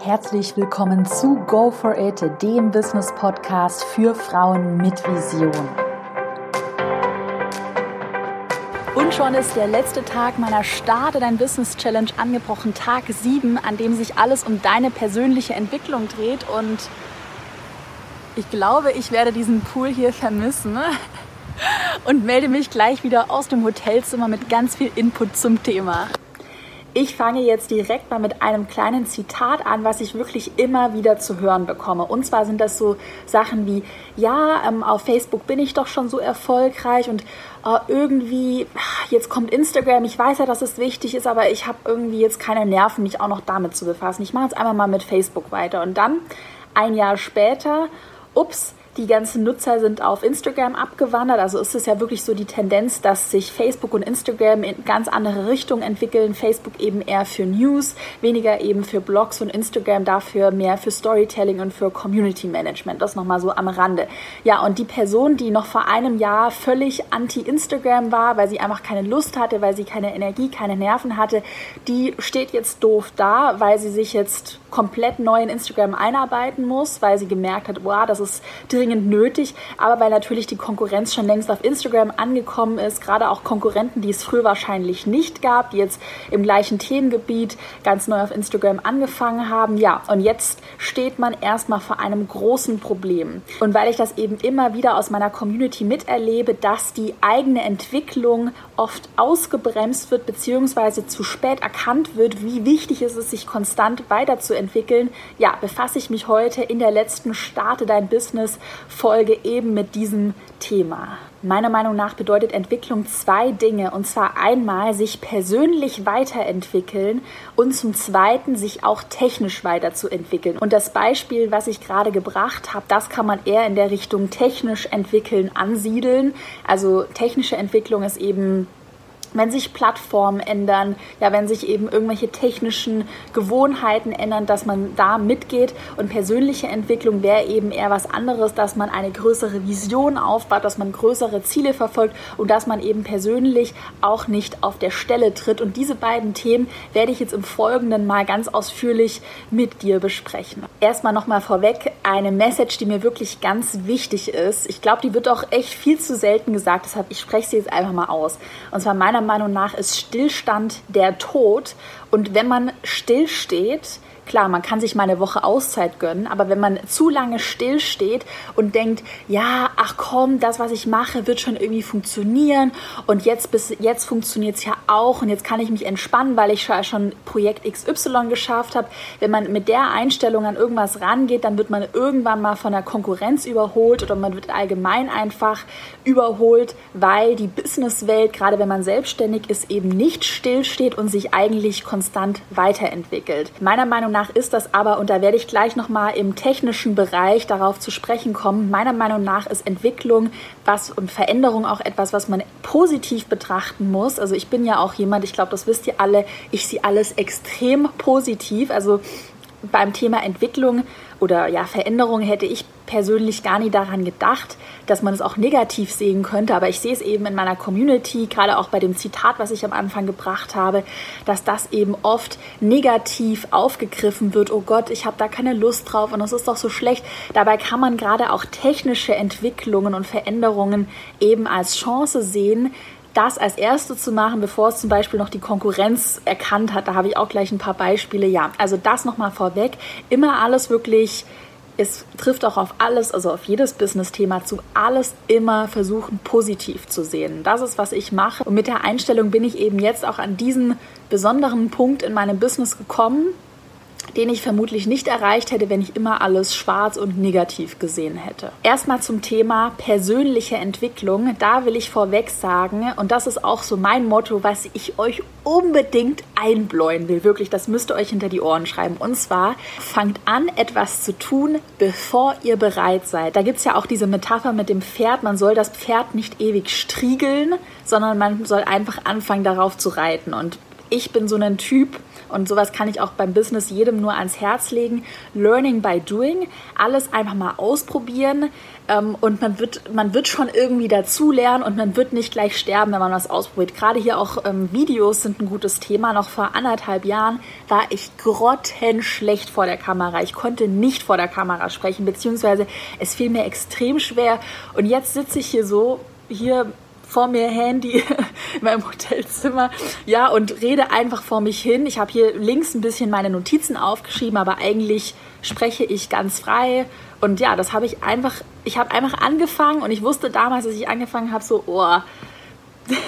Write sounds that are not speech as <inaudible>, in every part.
Herzlich willkommen zu Go for It, dem Business Podcast für Frauen mit Vision. Und schon ist der letzte Tag meiner Starte dein Business Challenge angebrochen, Tag 7, an dem sich alles um deine persönliche Entwicklung dreht. Und ich glaube, ich werde diesen Pool hier vermissen <laughs> und melde mich gleich wieder aus dem Hotelzimmer mit ganz viel Input zum Thema. Ich fange jetzt direkt mal mit einem kleinen Zitat an, was ich wirklich immer wieder zu hören bekomme. Und zwar sind das so Sachen wie, ja, ähm, auf Facebook bin ich doch schon so erfolgreich und äh, irgendwie, jetzt kommt Instagram, ich weiß ja, dass es wichtig ist, aber ich habe irgendwie jetzt keine Nerven, mich auch noch damit zu befassen. Ich mache jetzt einmal mal mit Facebook weiter. Und dann, ein Jahr später, ups, die ganzen Nutzer sind auf Instagram abgewandert. Also ist es ja wirklich so die Tendenz, dass sich Facebook und Instagram in ganz andere Richtungen entwickeln. Facebook eben eher für News, weniger eben für Blogs und Instagram dafür mehr für Storytelling und für Community Management. Das nochmal so am Rande. Ja, und die Person, die noch vor einem Jahr völlig anti-Instagram war, weil sie einfach keine Lust hatte, weil sie keine Energie, keine Nerven hatte, die steht jetzt doof da, weil sie sich jetzt komplett neu in Instagram einarbeiten muss, weil sie gemerkt hat, wow, das ist dringend nötig, aber weil natürlich die Konkurrenz schon längst auf Instagram angekommen ist, gerade auch Konkurrenten, die es früher wahrscheinlich nicht gab, die jetzt im gleichen Themengebiet ganz neu auf Instagram angefangen haben. Ja, und jetzt steht man erstmal vor einem großen Problem. Und weil ich das eben immer wieder aus meiner Community miterlebe, dass die eigene Entwicklung oft ausgebremst wird, beziehungsweise zu spät erkannt wird, wie wichtig es ist, sich konstant weiterzuentwickeln, ja, befasse ich mich heute in der letzten Starte dein Business Folge eben mit diesem Thema. Meiner Meinung nach bedeutet Entwicklung zwei Dinge. Und zwar einmal sich persönlich weiterentwickeln und zum Zweiten sich auch technisch weiterzuentwickeln. Und das Beispiel, was ich gerade gebracht habe, das kann man eher in der Richtung technisch entwickeln ansiedeln. Also technische Entwicklung ist eben wenn sich Plattformen ändern, ja, wenn sich eben irgendwelche technischen Gewohnheiten ändern, dass man da mitgeht. Und persönliche Entwicklung wäre eben eher was anderes, dass man eine größere Vision aufbaut, dass man größere Ziele verfolgt und dass man eben persönlich auch nicht auf der Stelle tritt. Und diese beiden Themen werde ich jetzt im Folgenden mal ganz ausführlich mit dir besprechen. Erstmal nochmal vorweg eine Message, die mir wirklich ganz wichtig ist. Ich glaube, die wird auch echt viel zu selten gesagt, deshalb ich spreche sie jetzt einfach mal aus. Und zwar meiner Meinung nach ist Stillstand der Tod. Und wenn man stillsteht, Klar, man kann sich mal eine Woche Auszeit gönnen, aber wenn man zu lange stillsteht und denkt, ja, ach komm, das, was ich mache, wird schon irgendwie funktionieren und jetzt jetzt funktioniert es ja auch und jetzt kann ich mich entspannen, weil ich schon Projekt XY geschafft habe. Wenn man mit der Einstellung an irgendwas rangeht, dann wird man irgendwann mal von der Konkurrenz überholt oder man wird allgemein einfach überholt, weil die Businesswelt, gerade wenn man selbstständig ist, eben nicht stillsteht und sich eigentlich konstant weiterentwickelt. Meiner Meinung nach ist das aber, und da werde ich gleich nochmal im technischen Bereich darauf zu sprechen kommen, meiner Meinung nach ist Entwicklung was und Veränderung auch etwas, was man positiv betrachten muss. Also ich bin ja auch jemand, ich glaube, das wisst ihr alle, ich sehe alles extrem positiv. Also beim Thema Entwicklung oder ja, Veränderung hätte ich persönlich gar nie daran gedacht, dass man es auch negativ sehen könnte. Aber ich sehe es eben in meiner Community, gerade auch bei dem Zitat, was ich am Anfang gebracht habe, dass das eben oft negativ aufgegriffen wird. Oh Gott, ich habe da keine Lust drauf und das ist doch so schlecht. Dabei kann man gerade auch technische Entwicklungen und Veränderungen eben als Chance sehen, das als Erste zu machen, bevor es zum Beispiel noch die Konkurrenz erkannt hat. Da habe ich auch gleich ein paar Beispiele. Ja, also das nochmal vorweg. Immer alles wirklich es trifft auch auf alles, also auf jedes Business-Thema zu, alles immer versuchen positiv zu sehen. Das ist, was ich mache. Und mit der Einstellung bin ich eben jetzt auch an diesen besonderen Punkt in meinem Business gekommen, den ich vermutlich nicht erreicht hätte, wenn ich immer alles schwarz und negativ gesehen hätte. Erstmal zum Thema persönliche Entwicklung. Da will ich vorweg sagen, und das ist auch so mein Motto, was ich euch unbedingt einbläuen will. Wirklich, das müsst ihr euch hinter die Ohren schreiben. Und zwar, fangt an, etwas zu tun, bevor ihr bereit seid. Da gibt es ja auch diese Metapher mit dem Pferd. Man soll das Pferd nicht ewig striegeln, sondern man soll einfach anfangen, darauf zu reiten. Und ich bin so ein Typ, und sowas kann ich auch beim Business jedem nur ans Herz legen. Learning by doing. Alles einfach mal ausprobieren. Ähm, und man wird, man wird schon irgendwie dazulernen und man wird nicht gleich sterben, wenn man was ausprobiert. Gerade hier auch ähm, Videos sind ein gutes Thema. Noch vor anderthalb Jahren war ich grottenschlecht vor der Kamera. Ich konnte nicht vor der Kamera sprechen, beziehungsweise es fiel mir extrem schwer. Und jetzt sitze ich hier so, hier vor mir Handy <laughs> in meinem Hotelzimmer, ja, und rede einfach vor mich hin. Ich habe hier links ein bisschen meine Notizen aufgeschrieben, aber eigentlich spreche ich ganz frei. Und ja, das habe ich einfach, ich habe einfach angefangen und ich wusste damals, als ich angefangen habe, so, oh, <laughs>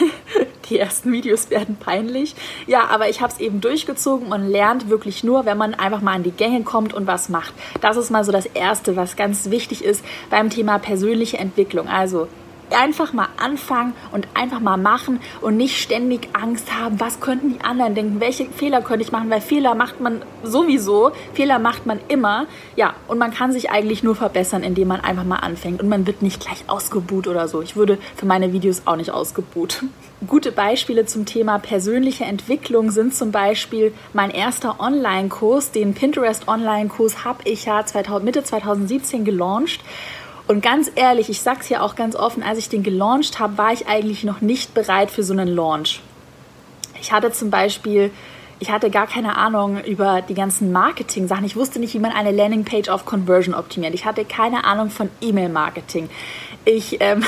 die ersten Videos werden peinlich. Ja, aber ich habe es eben durchgezogen und lernt wirklich nur, wenn man einfach mal an die Gänge kommt und was macht. Das ist mal so das Erste, was ganz wichtig ist beim Thema persönliche Entwicklung. Also einfach mal anfangen und einfach mal machen und nicht ständig Angst haben, was könnten die anderen denken, welche Fehler könnte ich machen, weil Fehler macht man sowieso, Fehler macht man immer. Ja, und man kann sich eigentlich nur verbessern, indem man einfach mal anfängt und man wird nicht gleich ausgebuht oder so. Ich würde für meine Videos auch nicht ausgebuht. <laughs> Gute Beispiele zum Thema persönliche Entwicklung sind zum Beispiel mein erster Online-Kurs, den Pinterest Online-Kurs habe ich ja 2000, Mitte 2017 gelauncht und ganz ehrlich, ich sag's ja auch ganz offen, als ich den gelauncht habe, war ich eigentlich noch nicht bereit für so einen Launch. Ich hatte zum Beispiel, ich hatte gar keine Ahnung über die ganzen Marketing-Sachen. Ich wusste nicht, wie man eine Landingpage auf Conversion optimiert. Ich hatte keine Ahnung von E-Mail-Marketing. Ich, ähm,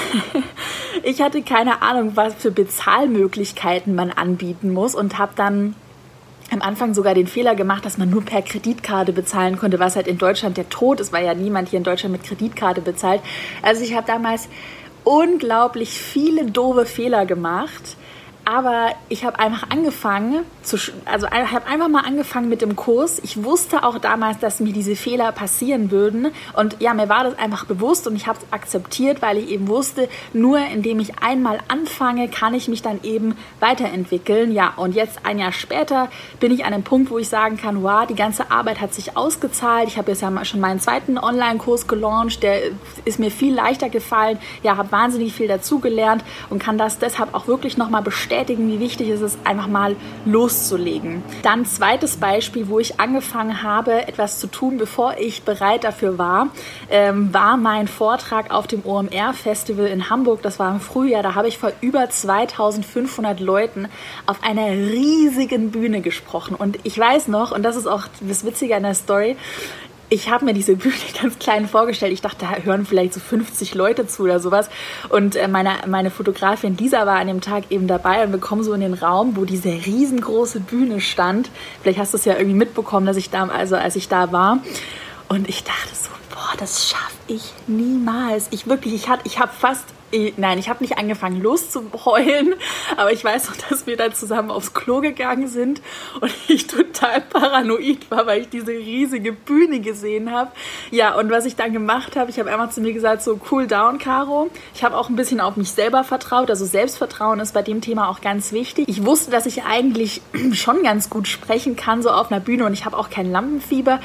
<laughs> ich hatte keine Ahnung, was für Bezahlmöglichkeiten man anbieten muss und habe dann am Anfang sogar den Fehler gemacht, dass man nur per Kreditkarte bezahlen konnte, was halt in Deutschland der Tod ist, weil ja niemand hier in Deutschland mit Kreditkarte bezahlt. Also ich habe damals unglaublich viele doofe Fehler gemacht aber ich habe einfach angefangen, zu, also habe einfach mal angefangen mit dem Kurs. Ich wusste auch damals, dass mir diese Fehler passieren würden. Und ja, mir war das einfach bewusst und ich habe es akzeptiert, weil ich eben wusste, nur indem ich einmal anfange, kann ich mich dann eben weiterentwickeln. Ja, und jetzt ein Jahr später bin ich an einem Punkt, wo ich sagen kann, wow, die ganze Arbeit hat sich ausgezahlt. Ich habe jetzt ja schon meinen zweiten Online-Kurs gelauncht, der ist mir viel leichter gefallen. Ja, habe wahnsinnig viel dazugelernt und kann das deshalb auch wirklich nochmal bestätigen bestätigen, wie wichtig es ist, einfach mal loszulegen. Dann zweites Beispiel, wo ich angefangen habe, etwas zu tun, bevor ich bereit dafür war, ähm, war mein Vortrag auf dem OMR-Festival in Hamburg. Das war im Frühjahr. Da habe ich vor über 2500 Leuten auf einer riesigen Bühne gesprochen. Und ich weiß noch, und das ist auch das Witzige an der Story, ich habe mir diese Bühne <laughs> ganz klein vorgestellt. Ich dachte, da hören vielleicht so 50 Leute zu oder sowas. Und äh, meine, meine Fotografin Lisa war an dem Tag eben dabei und wir kommen so in den Raum, wo diese riesengroße Bühne stand. Vielleicht hast du es ja irgendwie mitbekommen, dass ich da, also als ich da war. Und ich dachte so, boah, das schaffe ich niemals. Ich wirklich, ich, ich habe fast ich, nein, ich habe nicht angefangen loszuheulen, aber ich weiß noch, dass wir dann zusammen aufs Klo gegangen sind und <laughs> ich total paranoid war, weil ich diese riesige Bühne gesehen habe. Ja, und was ich dann gemacht habe, ich habe einfach zu mir gesagt, so cool down, Caro. Ich habe auch ein bisschen auf mich selber vertraut, also Selbstvertrauen ist bei dem Thema auch ganz wichtig. Ich wusste, dass ich eigentlich <clears throat> schon ganz gut sprechen kann, so auf einer Bühne und ich habe auch kein Lampenfieber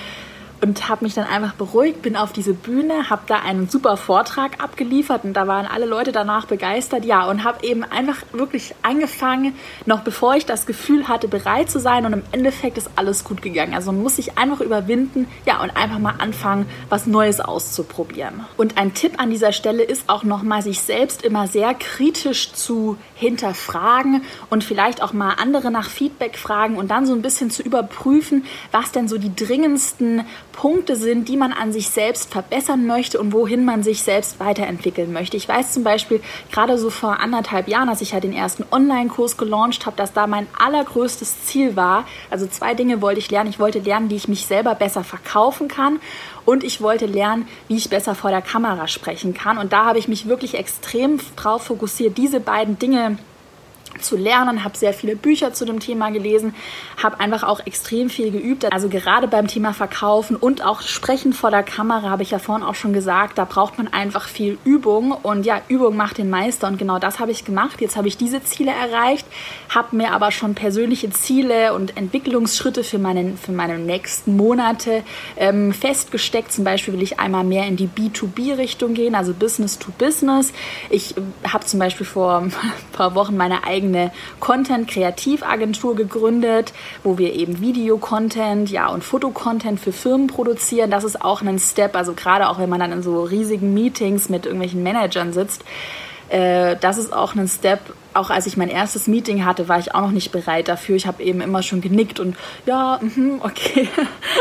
und habe mich dann einfach beruhigt, bin auf diese Bühne, habe da einen super Vortrag abgeliefert und da waren alle Leute danach begeistert, ja, und habe eben einfach wirklich angefangen, noch bevor ich das Gefühl hatte, bereit zu sein und im Endeffekt ist alles gut gegangen. Also muss sich einfach überwinden, ja, und einfach mal anfangen, was Neues auszuprobieren. Und ein Tipp an dieser Stelle ist auch nochmal, sich selbst immer sehr kritisch zu hinterfragen und vielleicht auch mal andere nach Feedback fragen und dann so ein bisschen zu überprüfen, was denn so die dringendsten Punkte sind, die man an sich selbst verbessern möchte und wohin man sich selbst weiterentwickeln möchte. Ich weiß zum Beispiel gerade so vor anderthalb Jahren, als ich ja den ersten Online-Kurs gelauncht habe, dass da mein allergrößtes Ziel war. Also zwei Dinge wollte ich lernen. Ich wollte lernen, wie ich mich selber besser verkaufen kann und ich wollte lernen, wie ich besser vor der Kamera sprechen kann. Und da habe ich mich wirklich extrem drauf fokussiert, diese beiden Dinge zu lernen, habe sehr viele Bücher zu dem Thema gelesen, habe einfach auch extrem viel geübt. Also gerade beim Thema Verkaufen und auch Sprechen vor der Kamera habe ich ja vorhin auch schon gesagt, da braucht man einfach viel Übung und ja, Übung macht den Meister und genau das habe ich gemacht. Jetzt habe ich diese Ziele erreicht, habe mir aber schon persönliche Ziele und Entwicklungsschritte für, meinen, für meine nächsten Monate ähm, festgesteckt. Zum Beispiel will ich einmal mehr in die B2B-Richtung gehen, also Business to Business. Ich äh, habe zum Beispiel vor ein paar Wochen meine eigene eigene Content-Kreativagentur gegründet, wo wir eben Video-Content, ja und Fotocontent für Firmen produzieren. Das ist auch ein Step, also gerade auch wenn man dann in so riesigen Meetings mit irgendwelchen Managern sitzt, äh, das ist auch ein Step, auch als ich mein erstes Meeting hatte, war ich auch noch nicht bereit dafür. Ich habe eben immer schon genickt und ja, mh, okay,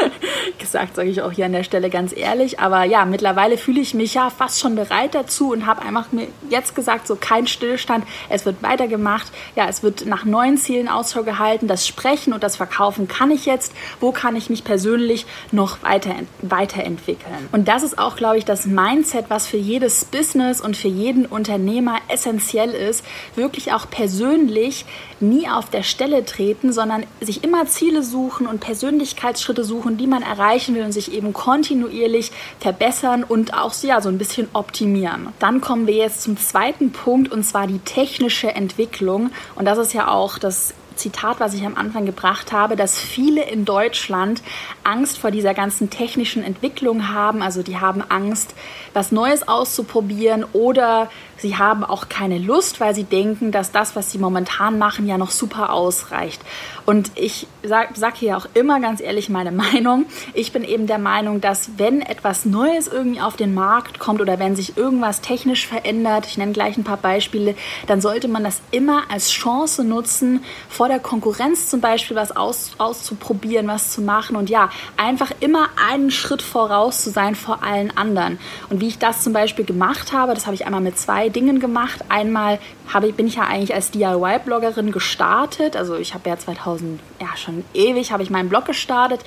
<laughs> gesagt, sage ich auch hier an der Stelle ganz ehrlich. Aber ja, mittlerweile fühle ich mich ja fast schon bereit dazu und habe einfach mir jetzt gesagt, so kein Stillstand, es wird weitergemacht. Ja, es wird nach neuen Zielen Ausschau gehalten. Das Sprechen und das Verkaufen kann ich jetzt. Wo kann ich mich persönlich noch weiter, weiterentwickeln? Und das ist auch, glaube ich, das Mindset, was für jedes Business und für jeden Unternehmer essentiell ist, wirklich wirklich auch persönlich nie auf der Stelle treten, sondern sich immer Ziele suchen und Persönlichkeitsschritte suchen, die man erreichen will und sich eben kontinuierlich verbessern und auch ja, so ein bisschen optimieren. Dann kommen wir jetzt zum zweiten Punkt und zwar die technische Entwicklung. Und das ist ja auch das Zitat, was ich am Anfang gebracht habe, dass viele in Deutschland Angst vor dieser ganzen technischen Entwicklung haben. Also die haben Angst, was Neues auszuprobieren oder sie haben auch keine Lust, weil sie denken, dass das, was sie momentan machen, ja noch super ausreicht. Und ich sage sag hier auch immer ganz ehrlich meine <laughs> Meinung. Ich bin eben der Meinung, dass wenn etwas Neues irgendwie auf den Markt kommt oder wenn sich irgendwas technisch verändert, ich nenne gleich ein paar Beispiele, dann sollte man das immer als Chance nutzen, vor der Konkurrenz zum Beispiel was aus, auszuprobieren, was zu machen und ja, einfach immer einen Schritt voraus zu sein vor allen anderen. Und wie ich das zum Beispiel gemacht habe, das habe ich einmal mit zwei Dingen gemacht. Einmal habe, bin ich ja eigentlich als DIY-Bloggerin gestartet. Also ich habe ja 2000, ja schon ewig, habe ich meinen Blog gestartet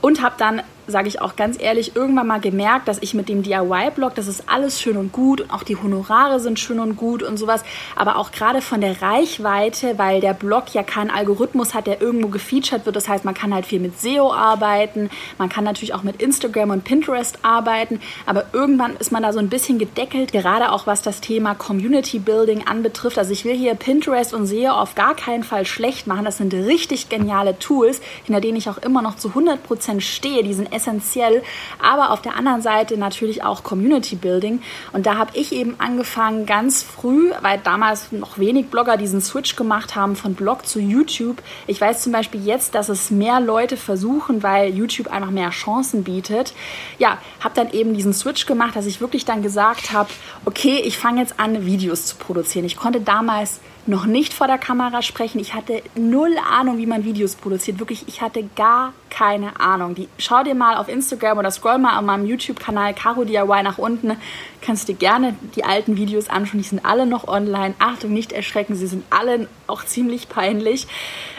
und habe dann sage ich auch ganz ehrlich, irgendwann mal gemerkt, dass ich mit dem DIY-Blog, das ist alles schön und gut und auch die Honorare sind schön und gut und sowas, aber auch gerade von der Reichweite, weil der Blog ja keinen Algorithmus hat, der irgendwo gefeatured wird. Das heißt, man kann halt viel mit SEO arbeiten, man kann natürlich auch mit Instagram und Pinterest arbeiten, aber irgendwann ist man da so ein bisschen gedeckelt, gerade auch was das Thema Community Building anbetrifft. Also ich will hier Pinterest und SEO auf gar keinen Fall schlecht machen. Das sind richtig geniale Tools, hinter denen ich auch immer noch zu 100% stehe. Die sind essentiell, aber auf der anderen Seite natürlich auch Community Building. Und da habe ich eben angefangen ganz früh, weil damals noch wenig Blogger diesen Switch gemacht haben von Blog zu YouTube. Ich weiß zum Beispiel jetzt, dass es mehr Leute versuchen, weil YouTube einfach mehr Chancen bietet. Ja, habe dann eben diesen Switch gemacht, dass ich wirklich dann gesagt habe, okay, ich fange jetzt an, Videos zu produzieren. Ich konnte damals noch nicht vor der Kamera sprechen. Ich hatte null Ahnung, wie man Videos produziert. Wirklich, ich hatte gar keine Ahnung. Die, schau dir mal auf Instagram oder scroll mal an meinem YouTube-Kanal Caro DIY nach unten. Kannst dir gerne die alten Videos anschauen. Die sind alle noch online. Achtung, nicht erschrecken. Sie sind alle auch ziemlich peinlich.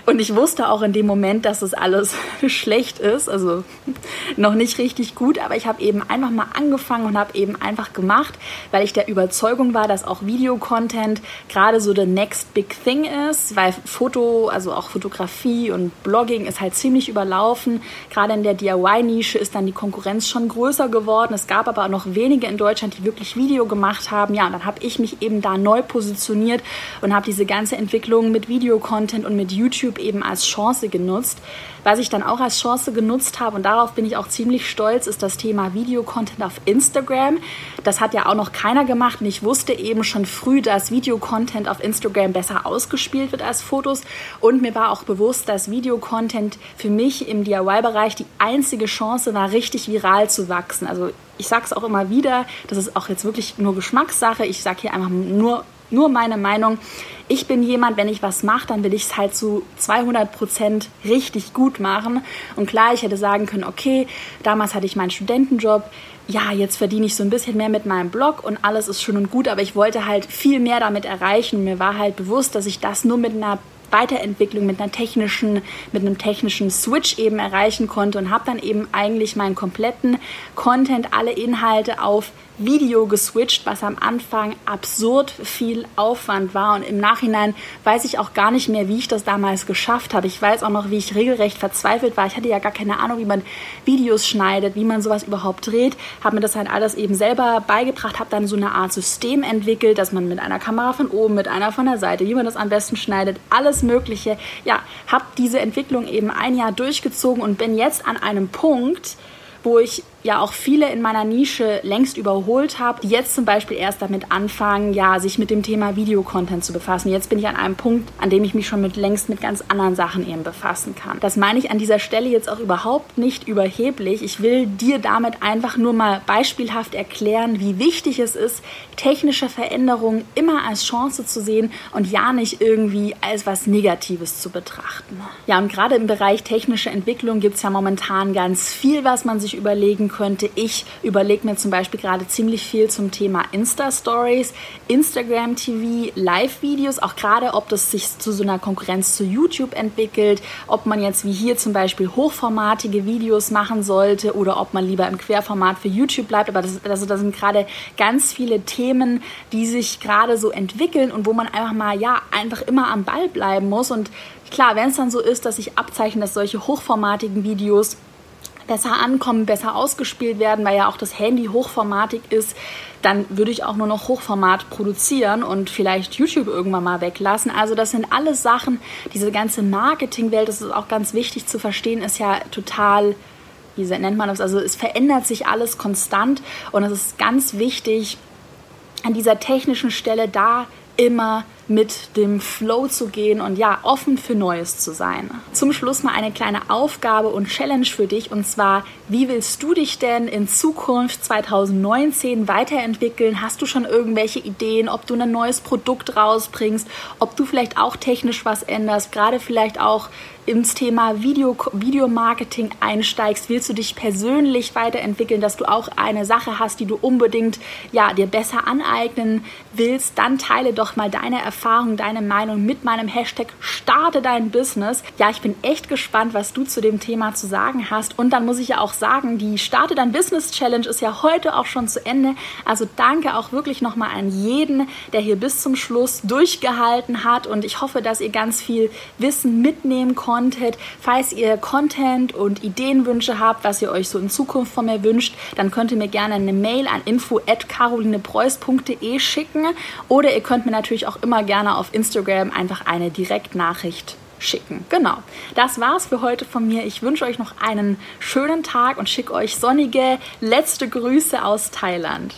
Und ich wusste auch in dem Moment, dass das alles <laughs> schlecht ist. Also noch nicht richtig gut. Aber ich habe eben einfach mal angefangen und habe eben einfach gemacht, weil ich der Überzeugung war, dass auch Videocontent gerade so the next big thing ist. Weil Foto, also auch Fotografie und Blogging ist halt ziemlich überlaufen. Gerade in der DIY-Nische ist dann die Konkurrenz schon größer geworden. Es gab aber noch wenige in Deutschland, die wirklich Video gemacht haben. Ja, und dann habe ich mich eben da neu positioniert und habe diese ganze Entwicklung mit Videocontent und mit YouTube eben als Chance genutzt. Was ich dann auch als Chance genutzt habe und darauf bin ich auch ziemlich stolz, ist das Thema Videocontent auf Instagram. Das hat ja auch noch keiner gemacht und ich wusste eben schon früh, dass Videocontent auf Instagram besser ausgespielt wird als Fotos und mir war auch bewusst, dass Videocontent für mich im DIY-Bereich die einzige Chance war, richtig viral zu wachsen. Also ich sage es auch immer wieder, das ist auch jetzt wirklich nur Geschmackssache. Ich sage hier einfach nur, nur meine Meinung. Ich bin jemand, wenn ich was mache, dann will ich es halt zu 200 Prozent richtig gut machen. Und klar, ich hätte sagen können, okay, damals hatte ich meinen Studentenjob, ja, jetzt verdiene ich so ein bisschen mehr mit meinem Blog und alles ist schön und gut, aber ich wollte halt viel mehr damit erreichen. Mir war halt bewusst, dass ich das nur mit einer Weiterentwicklung mit einer technischen, mit einem technischen Switch eben erreichen konnte und habe dann eben eigentlich meinen kompletten Content, alle Inhalte auf Video geswitcht, was am Anfang absurd viel Aufwand war. Und im Nachhinein weiß ich auch gar nicht mehr, wie ich das damals geschafft habe. Ich weiß auch noch, wie ich regelrecht verzweifelt war. Ich hatte ja gar keine Ahnung, wie man Videos schneidet, wie man sowas überhaupt dreht. Habe mir das halt alles eben selber beigebracht, habe dann so eine Art System entwickelt, dass man mit einer Kamera von oben, mit einer von der Seite, wie man das am besten schneidet, alles Mögliche. Ja, habe diese Entwicklung eben ein Jahr durchgezogen und bin jetzt an einem Punkt, wo ich ja auch viele in meiner Nische längst überholt habe, die jetzt zum Beispiel erst damit anfangen, ja, sich mit dem Thema Videocontent zu befassen. Jetzt bin ich an einem Punkt, an dem ich mich schon mit längst mit ganz anderen Sachen eben befassen kann. Das meine ich an dieser Stelle jetzt auch überhaupt nicht überheblich. Ich will dir damit einfach nur mal beispielhaft erklären, wie wichtig es ist, technische Veränderungen immer als Chance zu sehen und ja nicht irgendwie als was Negatives zu betrachten. Ja, und gerade im Bereich technische Entwicklung gibt es ja momentan ganz viel, was man sich überlegen könnte. Ich überlege mir zum Beispiel gerade ziemlich viel zum Thema Insta-Stories, Instagram TV, Live-Videos, auch gerade ob das sich zu so einer Konkurrenz zu YouTube entwickelt, ob man jetzt wie hier zum Beispiel hochformatige Videos machen sollte oder ob man lieber im Querformat für YouTube bleibt. Aber das, also das sind gerade ganz viele Themen, die sich gerade so entwickeln und wo man einfach mal, ja, einfach immer am Ball bleiben muss. Und klar, wenn es dann so ist, dass sich abzeichnet, dass solche hochformatigen Videos besser ankommen, besser ausgespielt werden, weil ja auch das Handy hochformatig ist, dann würde ich auch nur noch Hochformat produzieren und vielleicht YouTube irgendwann mal weglassen. Also das sind alles Sachen, diese ganze Marketingwelt, das ist auch ganz wichtig zu verstehen, ist ja total wie nennt man das? Also es verändert sich alles konstant und es ist ganz wichtig, an dieser technischen Stelle da immer mit dem Flow zu gehen und ja, offen für Neues zu sein. Zum Schluss mal eine kleine Aufgabe und Challenge für dich und zwar, wie willst du dich denn in Zukunft 2019 weiterentwickeln? Hast du schon irgendwelche Ideen, ob du ein neues Produkt rausbringst, ob du vielleicht auch technisch was änderst, gerade vielleicht auch ins Thema Video, Videomarketing einsteigst, willst du dich persönlich weiterentwickeln, dass du auch eine Sache hast, die du unbedingt ja, dir besser aneignen willst, dann teile doch mal deine Erfahrung, deine Meinung mit meinem Hashtag Starte dein Business. Ja, ich bin echt gespannt, was du zu dem Thema zu sagen hast. Und dann muss ich ja auch sagen, die Starte dein Business Challenge ist ja heute auch schon zu Ende. Also danke auch wirklich nochmal an jeden, der hier bis zum Schluss durchgehalten hat. Und ich hoffe, dass ihr ganz viel Wissen mitnehmen konntet. Falls ihr Content und Ideenwünsche habt, was ihr euch so in Zukunft von mir wünscht, dann könnt ihr mir gerne eine Mail an info@carolinepreuß.de schicken oder ihr könnt mir natürlich auch immer gerne auf Instagram einfach eine Direktnachricht schicken. Genau. Das war's für heute von mir. Ich wünsche euch noch einen schönen Tag und schicke euch sonnige letzte Grüße aus Thailand.